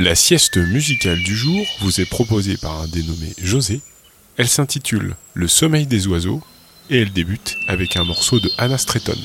La sieste musicale du jour vous est proposée par un dénommé José. Elle s'intitule Le sommeil des oiseaux et elle débute avec un morceau de Anna Stretton.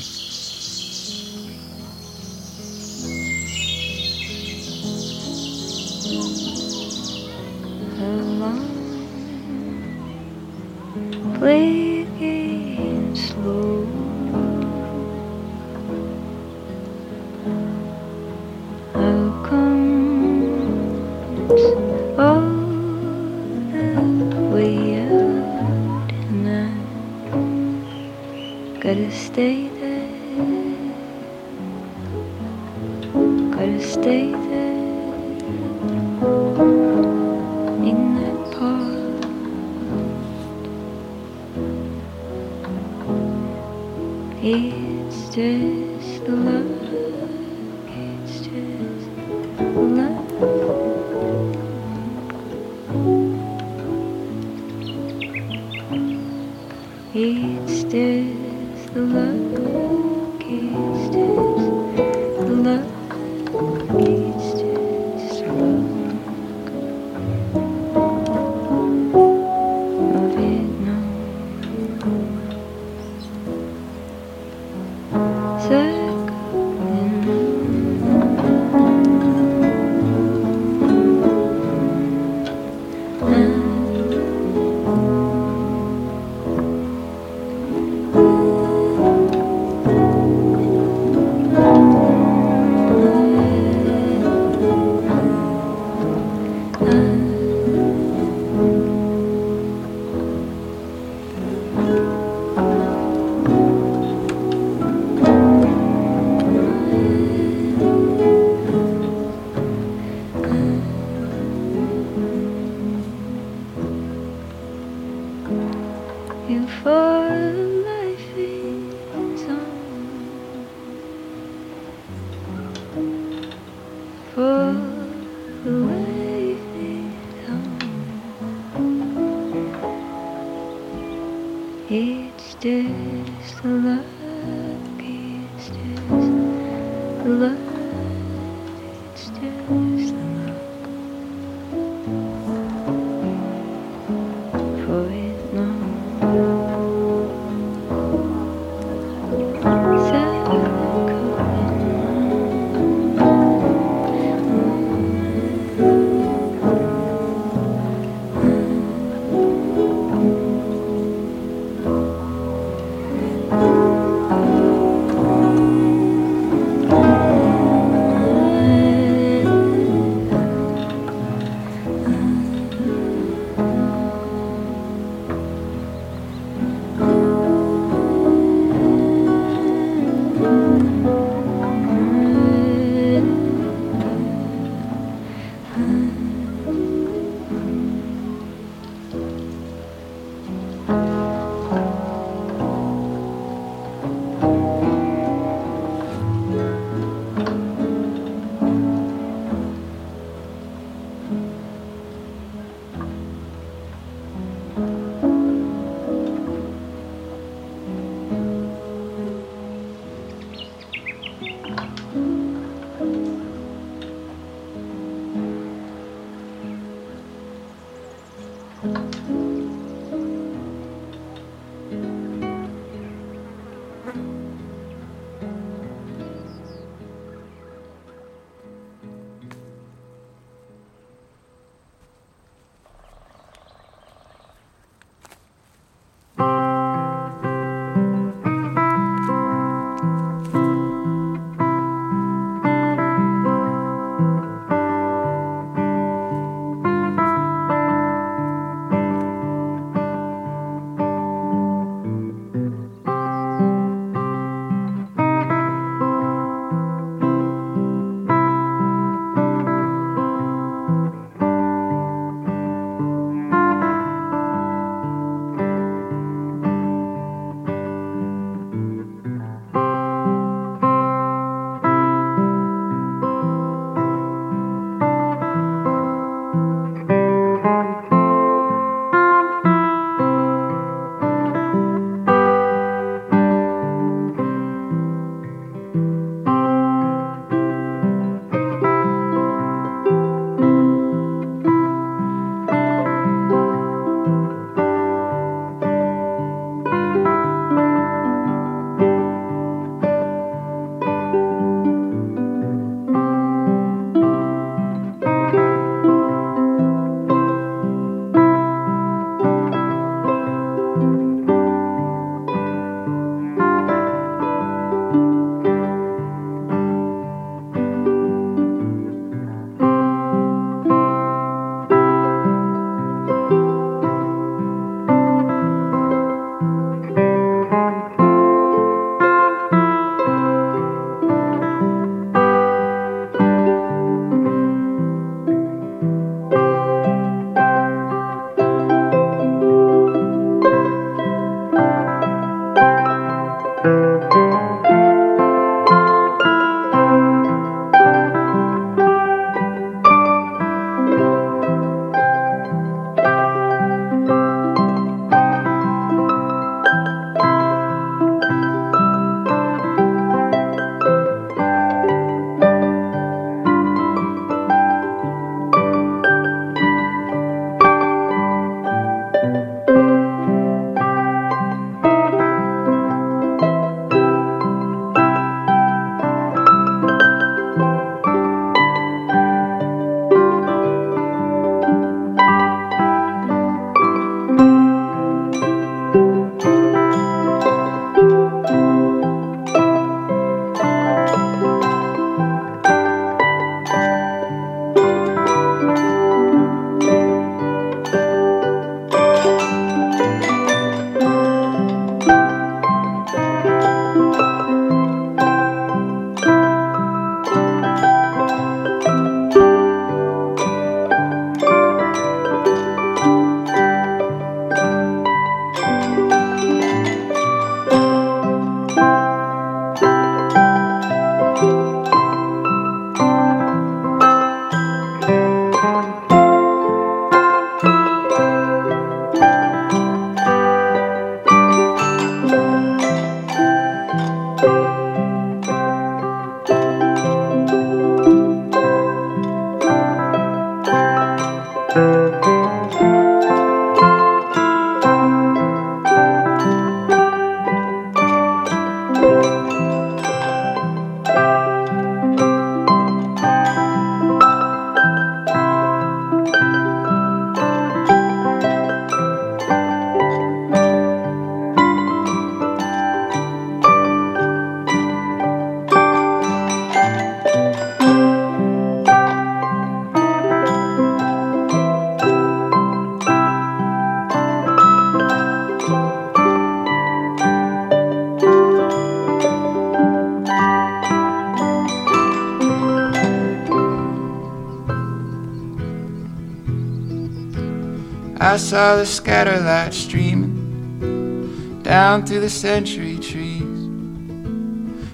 The scatter light streaming down through the century trees.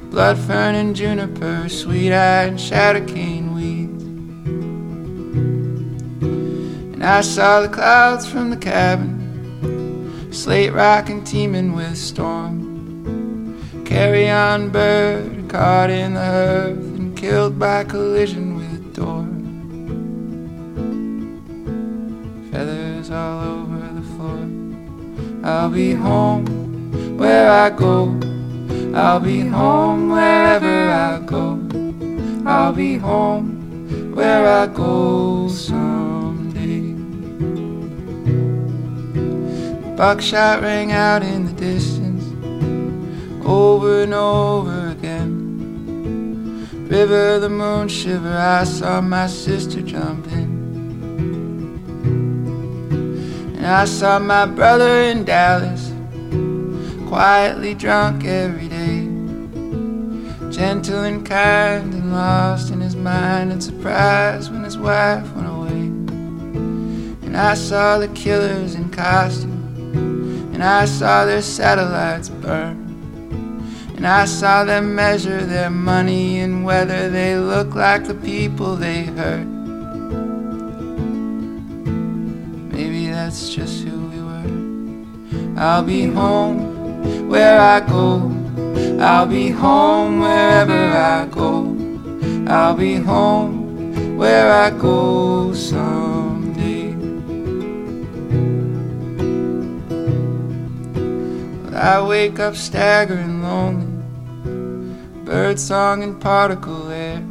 Blood fern and juniper, sweet and shadow cane weeds. And I saw the clouds from the cabin, slate rock and teeming with storm. Carry on bird caught in the earth and killed by collision floor. I'll be home where I go. I'll be home wherever I go. I'll be home where I go someday. Buckshot rang out in the distance over and over again. River, the moon shiver, I saw my sister jump And I saw my brother in Dallas quietly drunk every day. Gentle and kind and lost in his mind and surprised when his wife went away. And I saw the killers in costume, and I saw their satellites burn. And I saw them measure their money and whether they look like the people they hurt. That's just who we were. I'll be home where I go. I'll be home wherever I go. I'll be home where I go someday. I wake up staggering lonely, bird song and particle air.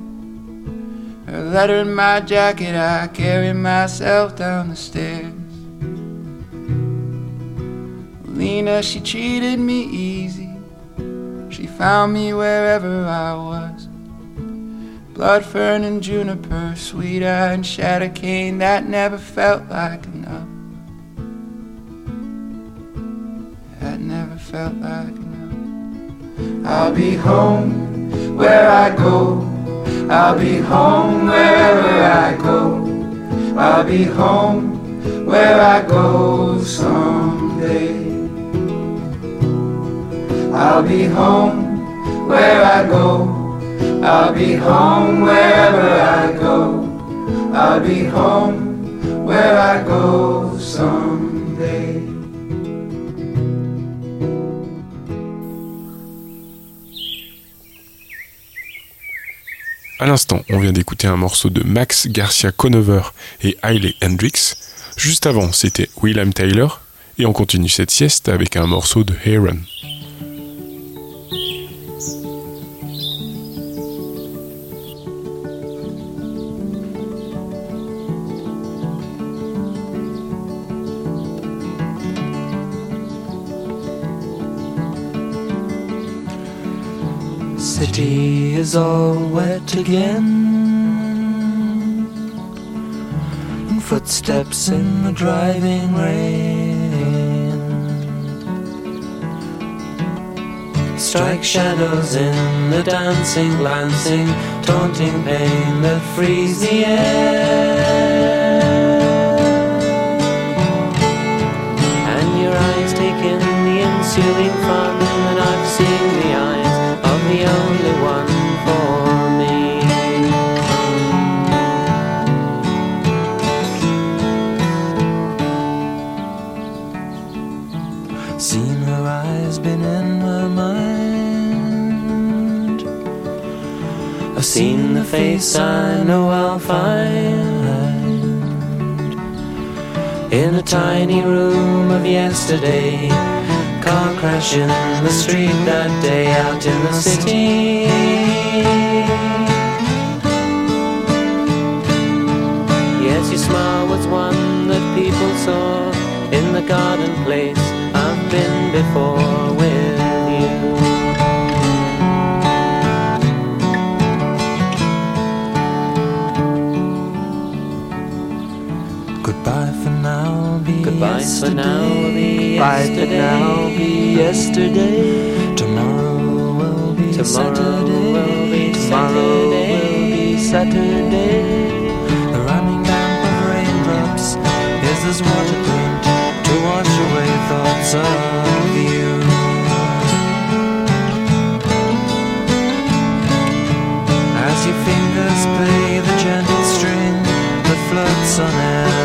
Her letter in my jacket, I carry myself down the stairs. Lena, she treated me easy. She found me wherever I was. Blood fern and juniper, sweet eye and shadow cane, that never felt like enough. That never felt like enough. I'll be home where I go. I'll be home wherever I go. I'll be home where I go someday. I'll be home where I go. I'll be home wherever I go. I'll be home where I go someday. À l'instant, on vient d'écouter un morceau de Max Garcia Conover et Hailey Hendrix. Juste avant, c'était William Taylor. Et on continue cette sieste avec un morceau de Heron. Is all wet again. Footsteps in the driving rain strike shadows in the dancing, glancing, taunting pain that frees the air. And your eyes take in the ensuing fun, and I've seen I've seen the face I know I'll find in a tiny room of yesterday car crash in the street that day out in the city. Yes, your smile was one that people saw in the garden place I've been before with yesterday. for now, be yesterday. now, be yesterday. Tomorrow will be Tomorrow Saturday. Will be Tomorrow Saturday. will be Saturday. The running damp of raindrops is as water clean of you. As your fingers play the gentle string that floats on air,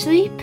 Sleep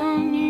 on your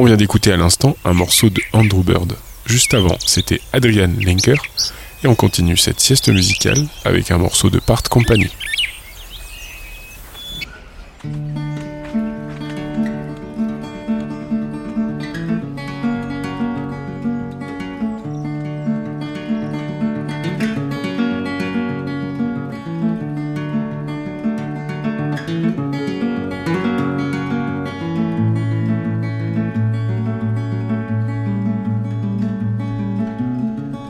On vient d'écouter à l'instant un morceau de Andrew Bird. Juste avant, c'était Adrian Lenker. Et on continue cette sieste musicale avec un morceau de Part Company.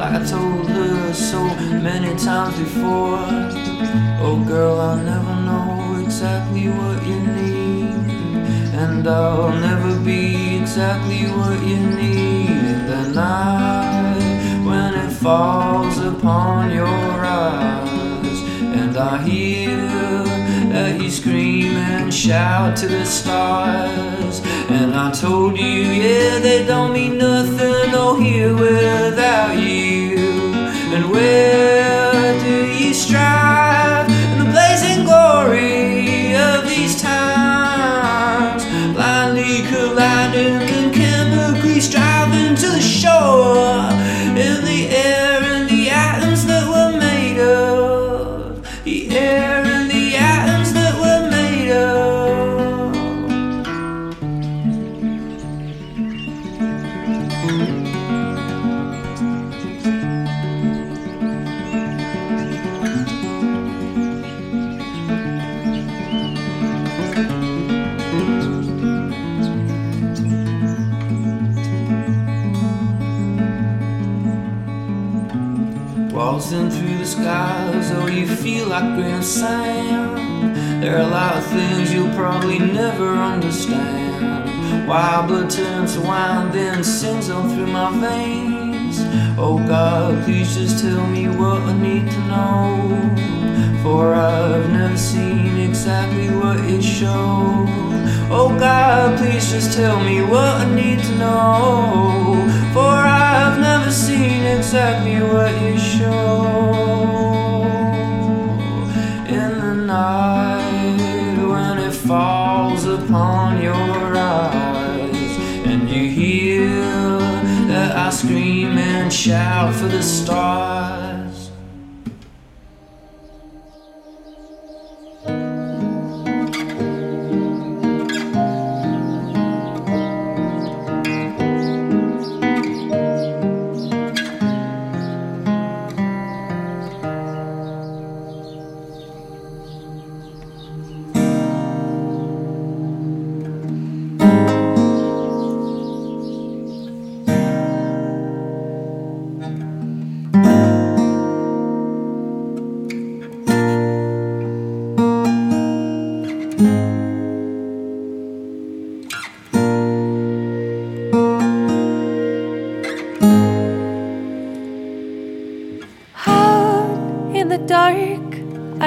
Like I told her so many times before. Oh, girl, I'll never know exactly what you need. And I'll never be exactly what you need. The night when it falls upon your eyes, and I hear you scream and shout to the stars. And I told you, yeah, they don't mean nothing, no, here without you. And where do you strive in the blazing glory of these times? Blindly colliding like Grand There are a lot of things you'll probably never understand. Why blood turns to wine, then sings on through my veins. Oh God, please just tell me what I need to know. For I've never seen exactly what it shows. Oh God, please just tell me what I need to know. For I've never seen exactly what you show. Scream and shout for the stars.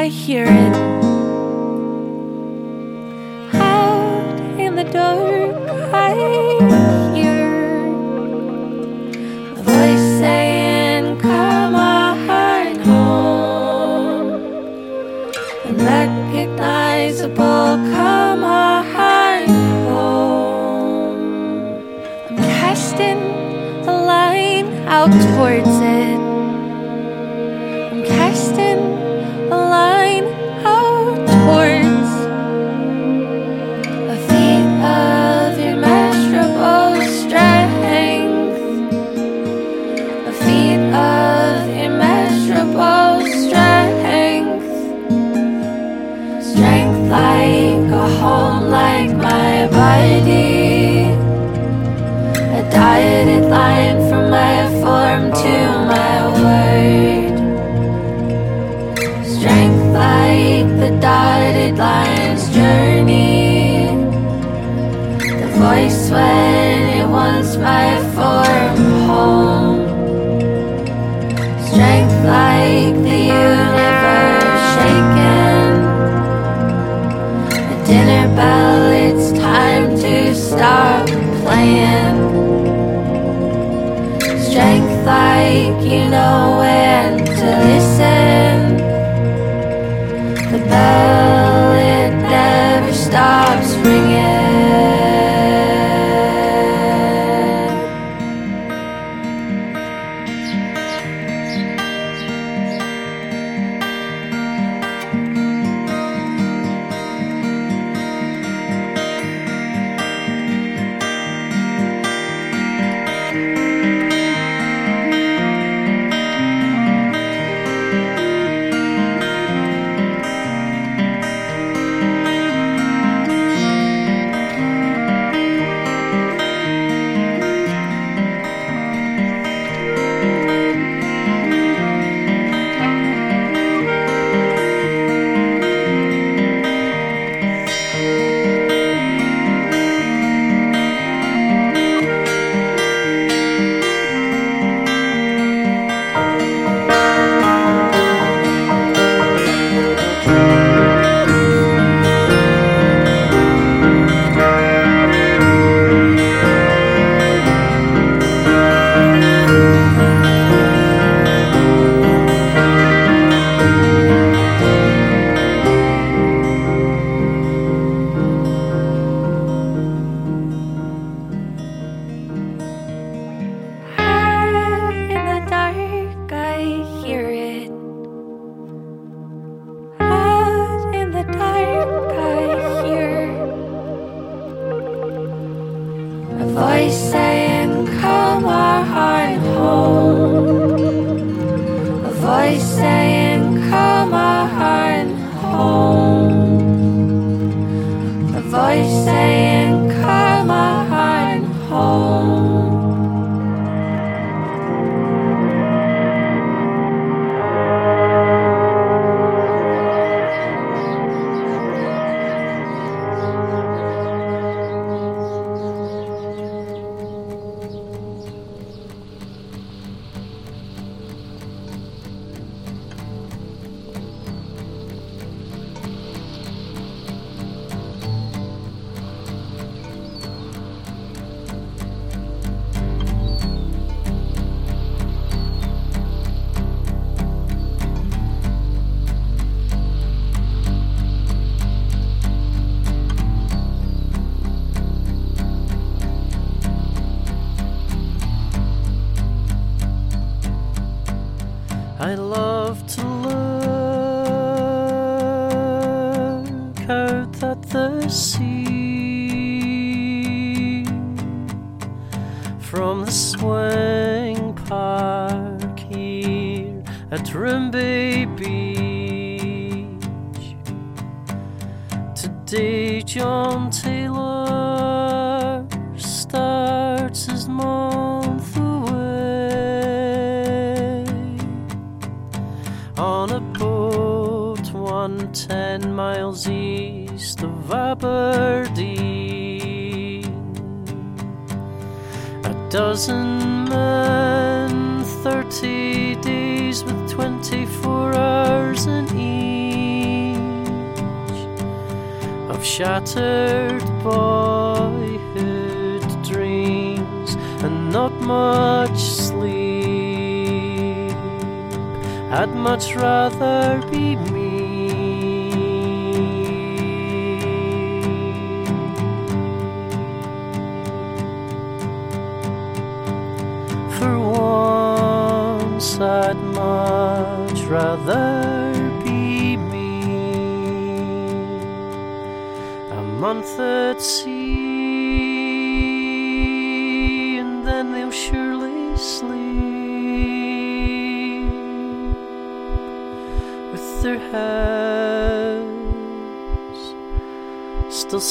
I hear it. Much rather be me. For once, I'd much rather be me a month at sea,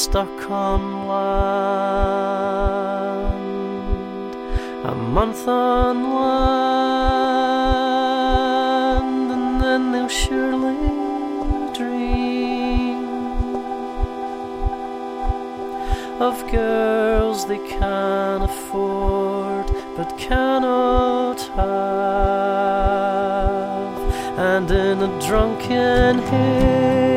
stuck on land. A month on land, and then they'll surely dream of girls they can afford but cannot have, and in a drunken haze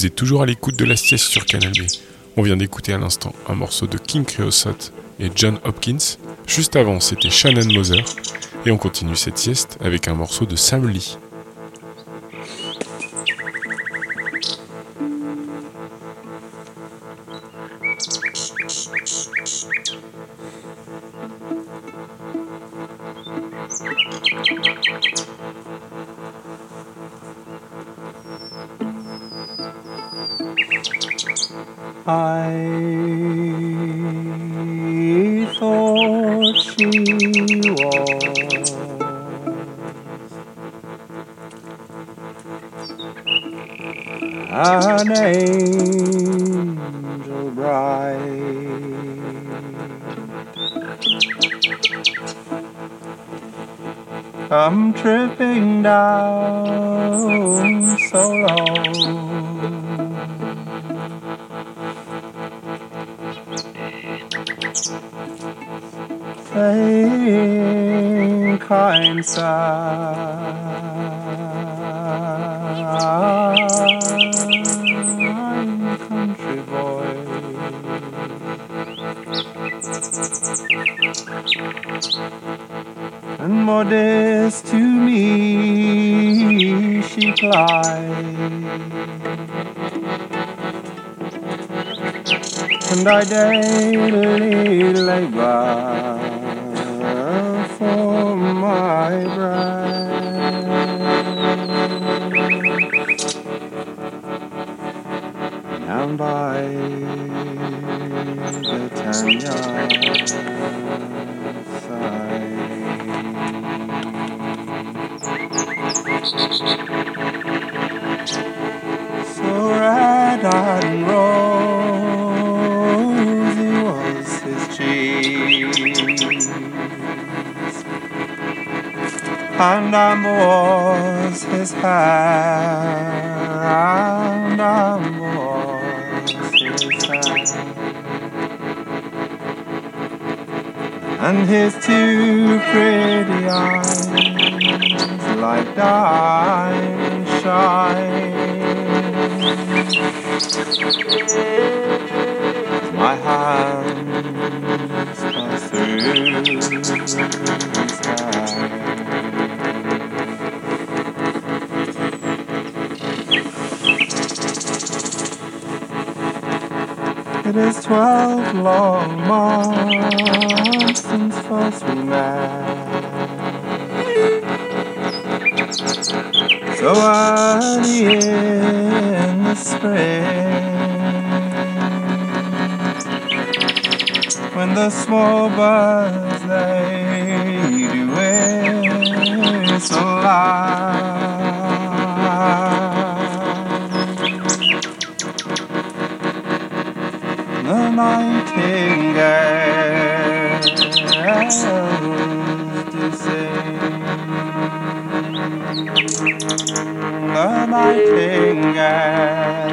Vous toujours à l'écoute de la sieste sur Canal B. On vient d'écouter à l'instant un morceau de King Creosote et John Hopkins. Juste avant, c'était Shannon Moser. Et on continue cette sieste avec un morceau de Sam Lee. Was an angel bride. I'm tripping down so low. think I'm sad. country boy. And modest to me she plied. And I daily labor and rosy was his cheek his two pretty eyes like diamond shine. My hands pass through hair. It is twelve long months So early in the spring, when the small birds they do whistle loud. the nightingales The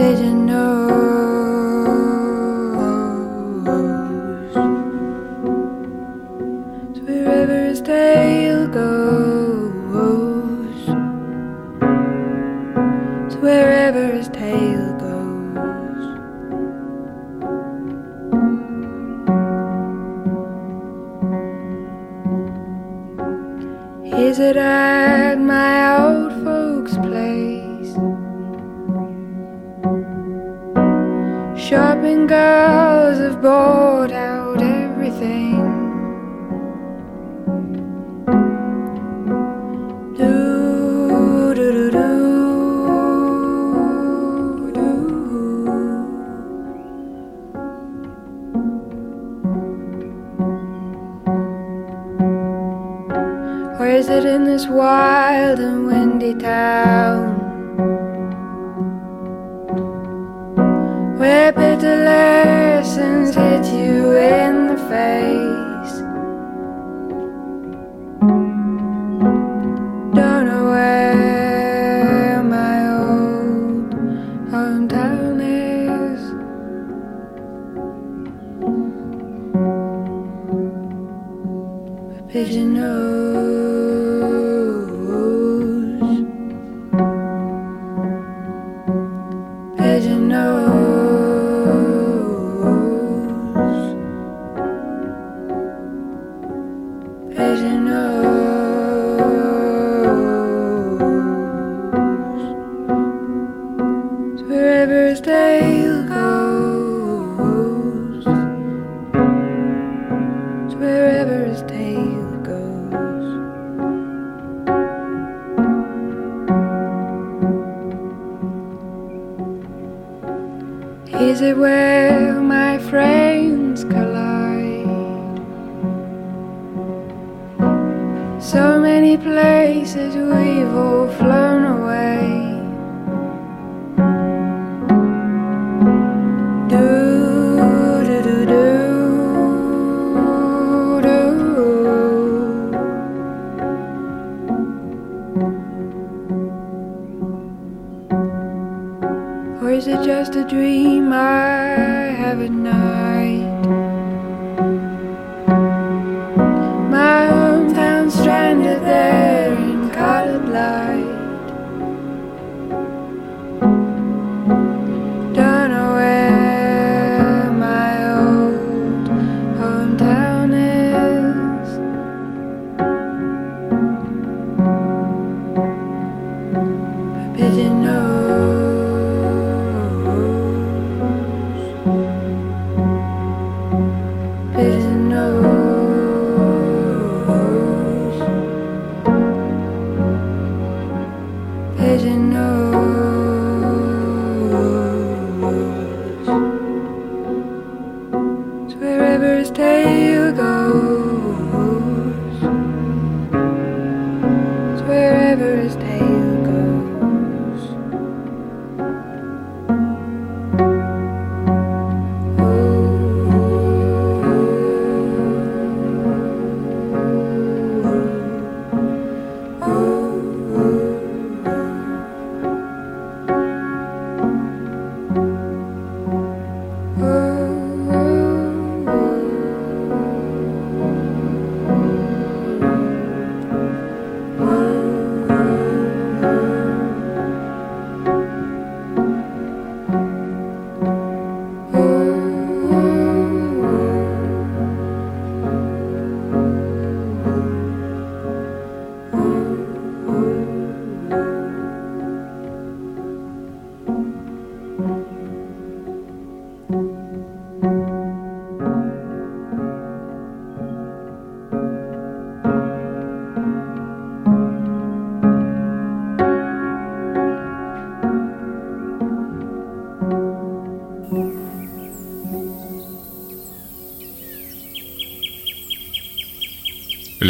Pigeon knows.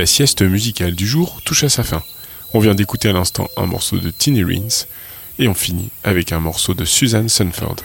la sieste musicale du jour touche à sa fin. On vient d'écouter à l'instant un morceau de Tiny Rins et on finit avec un morceau de Suzanne Sunford.